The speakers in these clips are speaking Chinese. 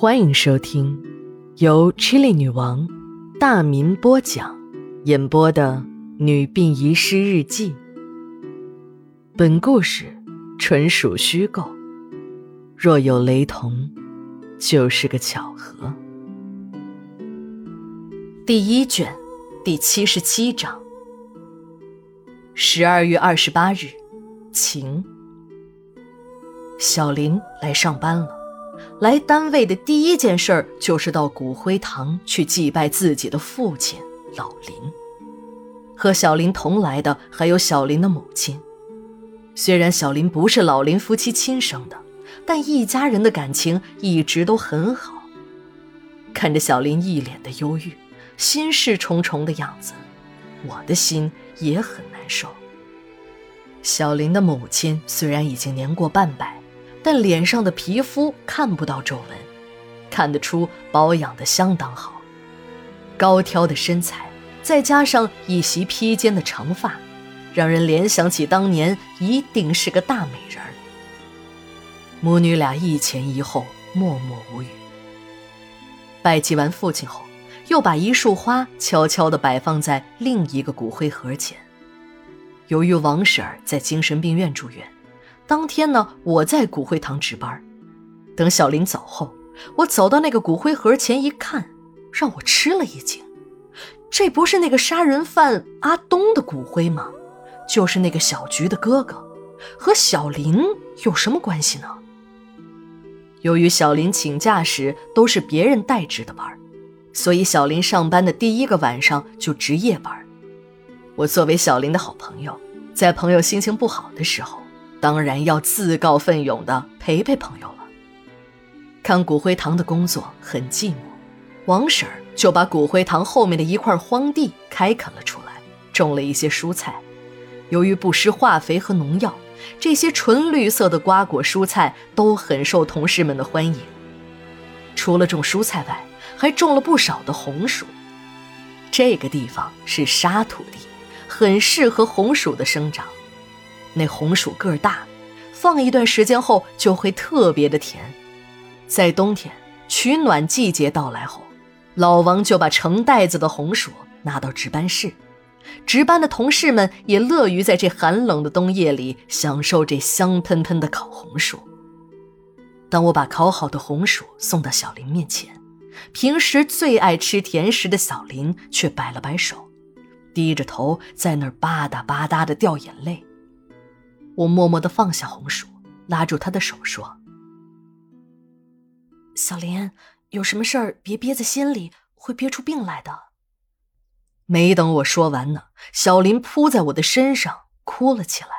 欢迎收听由 Chili 女王大民播讲、演播的《女病遗失日记》。本故事纯属虚构，若有雷同，就是个巧合。第一卷第七十七章。十二月二十八日，晴。小林来上班了。来单位的第一件事儿就是到骨灰堂去祭拜自己的父亲老林。和小林同来的还有小林的母亲。虽然小林不是老林夫妻亲生的，但一家人的感情一直都很好。看着小林一脸的忧郁、心事重重的样子，我的心也很难受。小林的母亲虽然已经年过半百。但脸上的皮肤看不到皱纹，看得出保养的相当好。高挑的身材，再加上一袭披肩的长发，让人联想起当年一定是个大美人儿。母女俩一前一后，默默无语。拜祭完父亲后，又把一束花悄悄地摆放在另一个骨灰盒前。由于王婶儿在精神病院住院。当天呢，我在骨灰堂值班。等小林走后，我走到那个骨灰盒前一看，让我吃了一惊。这不是那个杀人犯阿东的骨灰吗？就是那个小菊的哥哥，和小林有什么关系呢？由于小林请假时都是别人代值的班，所以小林上班的第一个晚上就值夜班。我作为小林的好朋友，在朋友心情不好的时候。当然要自告奋勇的陪陪朋友了。看骨灰堂的工作很寂寞，王婶儿就把骨灰堂后面的一块荒地开垦了出来，种了一些蔬菜。由于不施化肥和农药，这些纯绿色的瓜果蔬菜都很受同事们的欢迎。除了种蔬菜外，还种了不少的红薯。这个地方是沙土地，很适合红薯的生长。那红薯个儿大，放一段时间后就会特别的甜。在冬天取暖季节到来后，老王就把成袋子的红薯拿到值班室，值班的同事们也乐于在这寒冷的冬夜里享受这香喷喷的烤红薯。当我把烤好的红薯送到小林面前，平时最爱吃甜食的小林却摆了摆手，低着头在那儿吧嗒吧嗒的掉眼泪。我默默的放下红薯，拉住他的手说：“小林，有什么事儿别憋在心里，会憋出病来的。”没等我说完呢，小林扑在我的身上哭了起来。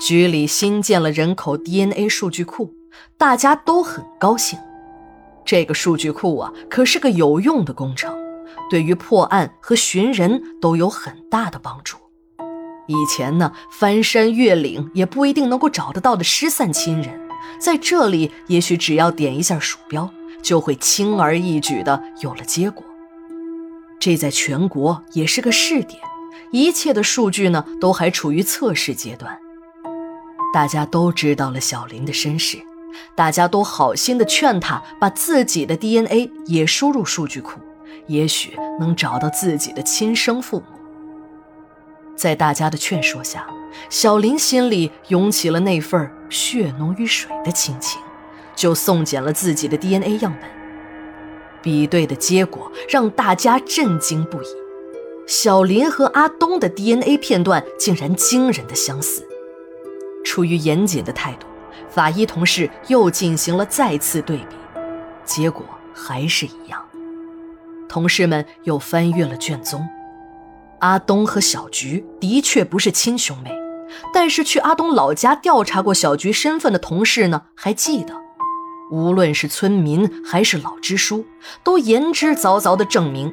局里新建了人口 DNA 数据库，大家都很高兴。这个数据库啊，可是个有用的工程，对于破案和寻人都有很大的帮助。以前呢，翻山越岭也不一定能够找得到的失散亲人，在这里也许只要点一下鼠标，就会轻而易举的有了结果。这在全国也是个试点，一切的数据呢都还处于测试阶段。大家都知道了小林的身世，大家都好心的劝他把自己的 DNA 也输入数据库，也许能找到自己的亲生父母。在大家的劝说下，小林心里涌起了那份血浓于水的亲情，就送检了自己的 DNA 样本。比对的结果让大家震惊不已，小林和阿东的 DNA 片段竟然惊人的相似。出于严谨的态度，法医同事又进行了再次对比，结果还是一样。同事们又翻阅了卷宗。阿东和小菊的确不是亲兄妹，但是去阿东老家调查过小菊身份的同事呢，还记得，无论是村民还是老支书，都言之凿凿地证明，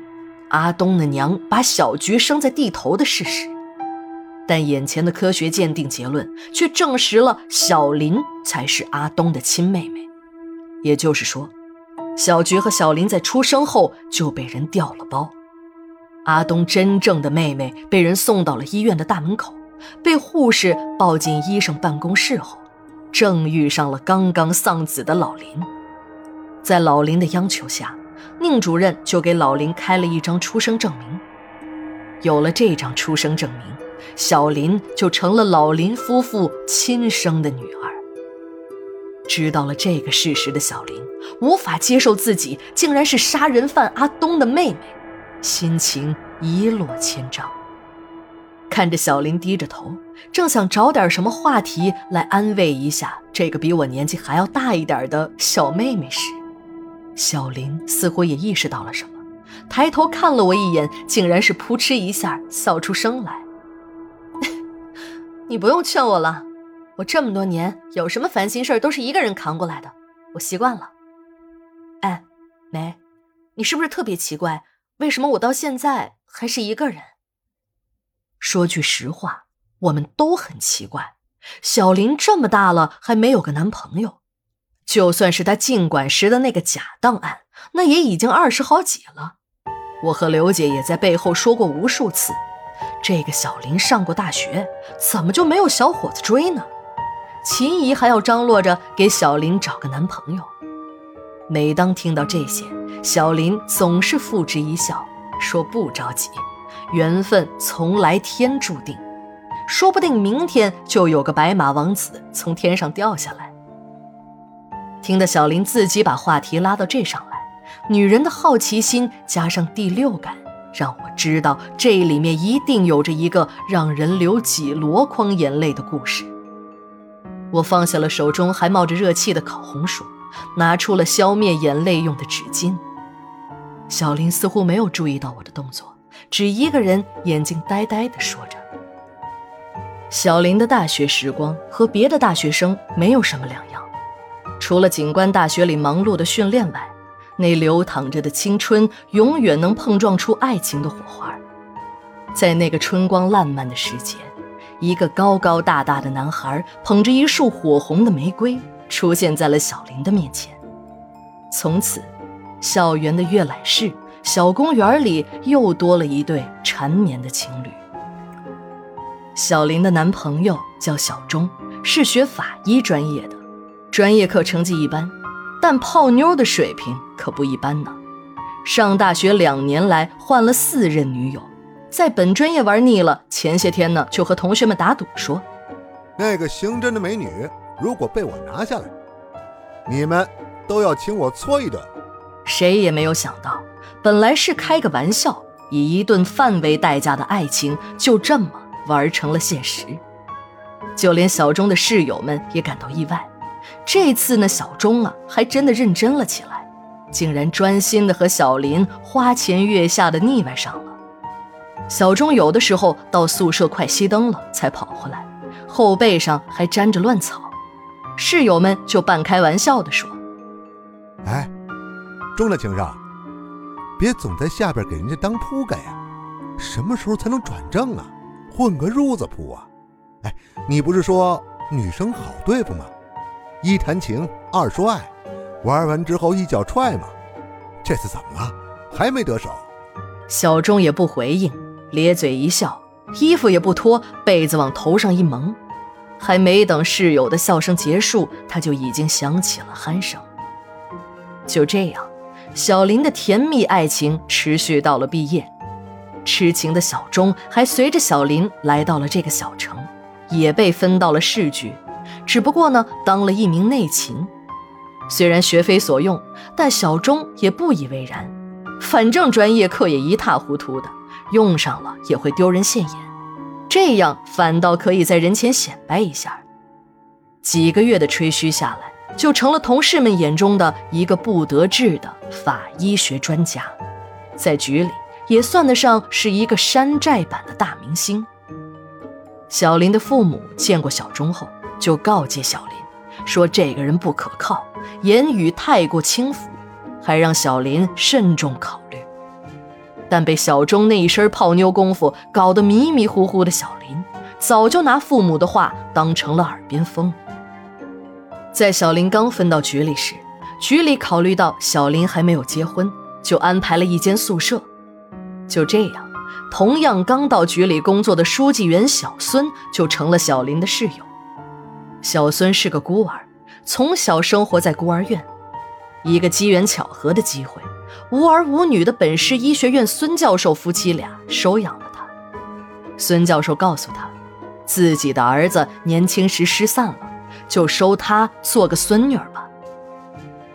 阿东的娘把小菊生在地头的事实。但眼前的科学鉴定结论却证实了小林才是阿东的亲妹妹，也就是说，小菊和小林在出生后就被人调了包。阿东真正的妹妹被人送到了医院的大门口，被护士抱进医生办公室后，正遇上了刚刚丧子的老林。在老林的央求下，宁主任就给老林开了一张出生证明。有了这张出生证明，小林就成了老林夫妇亲生的女儿。知道了这个事实的小林，无法接受自己竟然是杀人犯阿东的妹妹，心情一落千丈。看着小林低着头，正想找点什么话题来安慰一下这个比我年纪还要大一点的小妹妹时，小林似乎也意识到了什么，抬头看了我一眼，竟然是扑哧一下笑出声来。你不用劝我了，我这么多年有什么烦心事都是一个人扛过来的，我习惯了。哎，梅，你是不是特别奇怪，为什么我到现在还是一个人？说句实话，我们都很奇怪，小林这么大了还没有个男朋友，就算是他进馆时的那个假档案，那也已经二十好几了。我和刘姐也在背后说过无数次，这个小林上过大学，怎么就没有小伙子追呢？秦姨还要张罗着给小林找个男朋友。每当听到这些，小林总是付之一笑，说不着急。缘分从来天注定，说不定明天就有个白马王子从天上掉下来。听得小林自己把话题拉到这上来，女人的好奇心加上第六感，让我知道这里面一定有着一个让人流几箩筐眼泪的故事。我放下了手中还冒着热气的烤红薯，拿出了消灭眼泪用的纸巾。小林似乎没有注意到我的动作。只一个人，眼睛呆呆地说着。小林的大学时光和别的大学生没有什么两样，除了警官大学里忙碌的训练外，那流淌着的青春永远能碰撞出爱情的火花。在那个春光烂漫的时节，一个高高大大的男孩捧着一束火红的玫瑰出现在了小林的面前。从此，校园的阅览室。小公园里又多了一对缠绵的情侣。小林的男朋友叫小钟，是学法医专业的，专业课成绩一般，但泡妞的水平可不一般呢。上大学两年来换了四任女友，在本专业玩腻了，前些天呢就和同学们打赌说：“那个刑侦的美女如果被我拿下来，你们都要请我搓一顿。”谁也没有想到。本来是开个玩笑，以一顿饭为代价的爱情，就这么玩成了现实。就连小钟的室友们也感到意外。这次呢，小钟啊，还真的认真了起来，竟然专心的和小林花前月下的腻歪上了。小钟有的时候到宿舍快熄灯了才跑回来，后背上还沾着乱草。室友们就半开玩笑的说：“哎，钟了情商。”别总在下边给人家当铺盖呀，什么时候才能转正啊？混个褥子铺啊？哎，你不是说女生好对付吗？一谈情，二说爱，玩完之后一脚踹吗？这次怎么了？还没得手？小钟也不回应，咧嘴一笑，衣服也不脱，被子往头上一蒙，还没等室友的笑声结束，他就已经响起了鼾声。就这样。小林的甜蜜爱情持续到了毕业，痴情的小钟还随着小林来到了这个小城，也被分到了市局，只不过呢，当了一名内勤。虽然学非所用，但小钟也不以为然，反正专业课也一塌糊涂的，用上了也会丢人现眼，这样反倒可以在人前显摆一下。几个月的吹嘘下来。就成了同事们眼中的一个不得志的法医学专家，在局里也算得上是一个山寨版的大明星。小林的父母见过小钟后，就告诫小林说：“这个人不可靠，言语太过轻浮，还让小林慎重考虑。”但被小钟那一身泡妞功夫搞得迷迷糊糊的小林，早就拿父母的话当成了耳边风。在小林刚分到局里时，局里考虑到小林还没有结婚，就安排了一间宿舍。就这样，同样刚到局里工作的书记员小孙就成了小林的室友。小孙是个孤儿，从小生活在孤儿院。一个机缘巧合的机会，无儿无女的本市医学院孙教授夫妻俩收养了他。孙教授告诉他，自己的儿子年轻时失散了，就收她做个孙女儿吧。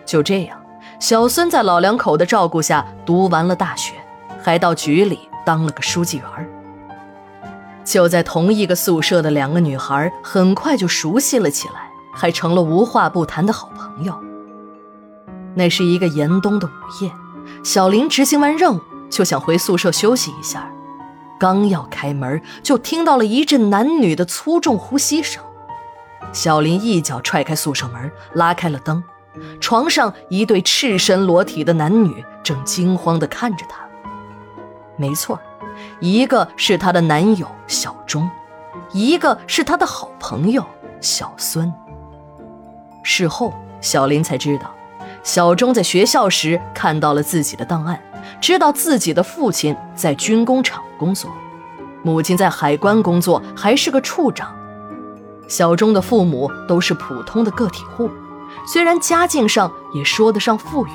就这样，小孙在老两口的照顾下读完了大学，还到局里当了个书记员。就在同一个宿舍的两个女孩很快就熟悉了起来，还成了无话不谈的好朋友。那是一个严冬的午夜，小林执行完任务就想回宿舍休息一下，刚要开门，就听到了一阵男女的粗重呼吸声。小林一脚踹开宿舍门，拉开了灯，床上一对赤身裸体的男女正惊慌地看着他。没错。一个是她的男友小钟，一个是她的好朋友小孙。事后，小林才知道，小钟在学校时看到了自己的档案，知道自己的父亲在军工厂工作，母亲在海关工作，还是个处长。小钟的父母都是普通的个体户，虽然家境上也说得上富裕，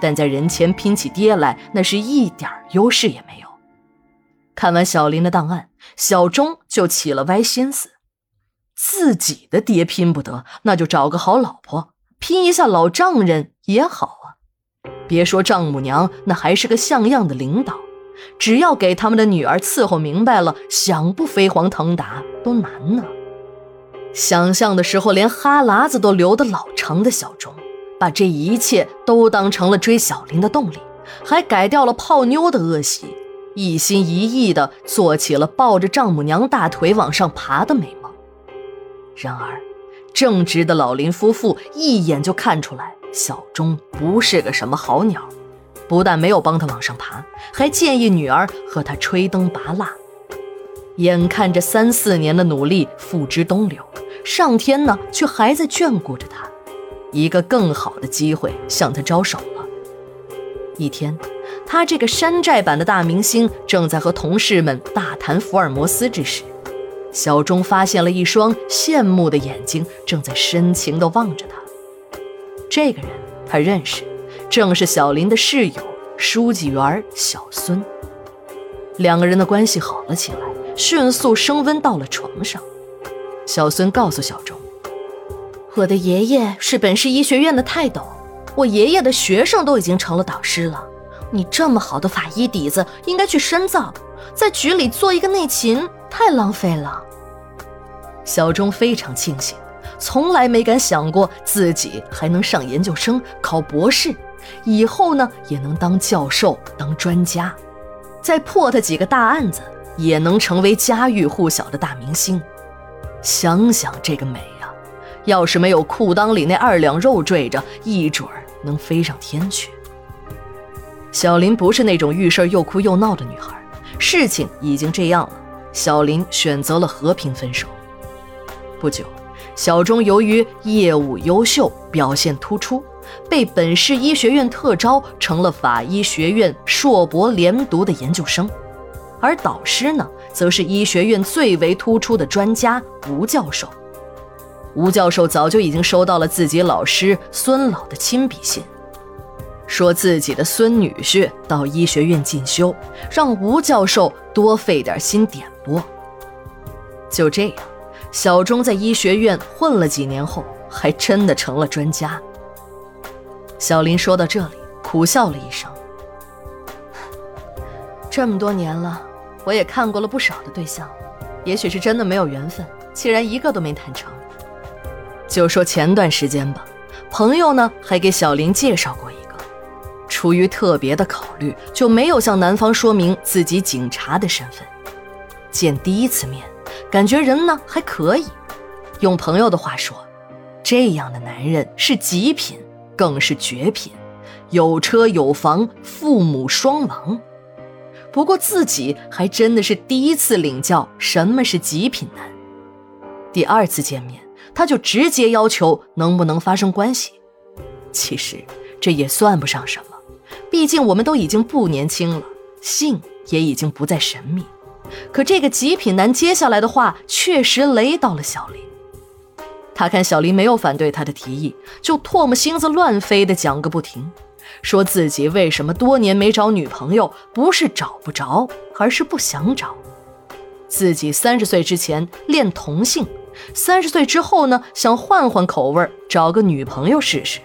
但在人前拼起爹来，那是一点优势也没有。看完小林的档案，小钟就起了歪心思：自己的爹拼不得，那就找个好老婆，拼一下老丈人也好啊。别说丈母娘，那还是个像样的领导。只要给他们的女儿伺候明白了，想不飞黄腾达都难呢。想象的时候，连哈喇子都流得老长的小钟，把这一切都当成了追小林的动力，还改掉了泡妞的恶习。一心一意地做起了抱着丈母娘大腿往上爬的美梦。然而，正直的老林夫妇一眼就看出来小钟不是个什么好鸟，不但没有帮他往上爬，还建议女儿和他吹灯拔蜡。眼看着三四年的努力付之东流，上天呢却还在眷顾着他，一个更好的机会向他招手了。一天。他这个山寨版的大明星正在和同事们大谈福尔摩斯之时，小钟发现了一双羡慕的眼睛，正在深情地望着他。这个人他认识，正是小林的室友书记员小孙。两个人的关系好了起来，迅速升温到了床上。小孙告诉小钟：“我的爷爷是本市医学院的泰斗，我爷爷的学生都已经成了导师了。”你这么好的法医底子，应该去深造，在局里做一个内勤，太浪费了。小钟非常庆幸，从来没敢想过自己还能上研究生、考博士，以后呢也能当教授、当专家，再破他几个大案子，也能成为家喻户晓的大明星。想想这个美呀，要是没有裤裆里那二两肉坠着，一准儿能飞上天去。小林不是那种遇事又哭又闹的女孩，事情已经这样了，小林选择了和平分手。不久，小钟由于业务优秀、表现突出，被本市医学院特招，成了法医学院硕博连读的研究生，而导师呢，则是医学院最为突出的专家吴教授。吴教授早就已经收到了自己老师孙老的亲笔信。说自己的孙女婿到医学院进修，让吴教授多费点心点拨。就这样，小钟在医学院混了几年后，还真的成了专家。小林说到这里，苦笑了一声：“这么多年了，我也看过了不少的对象，也许是真的没有缘分，竟然一个都没谈成。就说前段时间吧，朋友呢还给小林介绍过一个。”出于特别的考虑，就没有向男方说明自己警察的身份。见第一次面，感觉人呢还可以。用朋友的话说，这样的男人是极品，更是绝品，有车有房，父母双亡。不过自己还真的是第一次领教什么是极品男。第二次见面，他就直接要求能不能发生关系。其实这也算不上什么。毕竟我们都已经不年轻了，性也已经不再神秘。可这个极品男接下来的话确实雷到了小林。他看小林没有反对他的提议，就唾沫星子乱飞的讲个不停，说自己为什么多年没找女朋友，不是找不着，而是不想找。自己三十岁之前恋同性，三十岁之后呢，想换换口味，找个女朋友试试。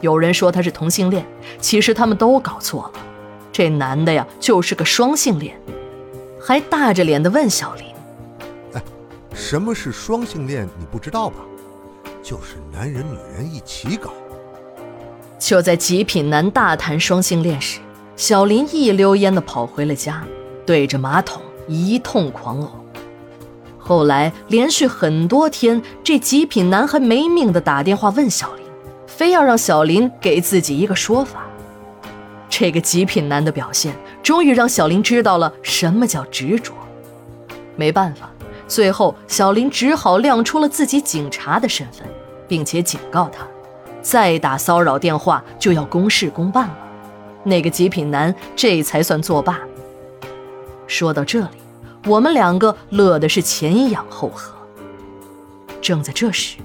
有人说他是同性恋，其实他们都搞错了，这男的呀就是个双性恋，还大着脸的问小林。哎什么是双性恋？你不知道吧？就是男人女人一起搞。就在极品男大谈双性恋时，小林一溜烟的跑回了家，对着马桶一通狂呕。后来连续很多天，这极品男还没命的打电话问小林，非要让小林给自己一个说法。这个极品男的表现，终于让小林知道了什么叫执着。没办法。最后，小林只好亮出了自己警察的身份，并且警告他，再打骚扰电话就要公事公办了。那个极品男这才算作罢。说到这里，我们两个乐的是前仰后合。正在这时，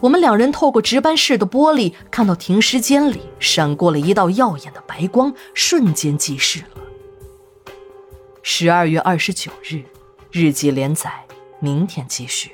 我们两人透过值班室的玻璃，看到停尸间里闪过了一道耀眼的白光，瞬间记事了。十二月二十九日，日记连载。明天继续。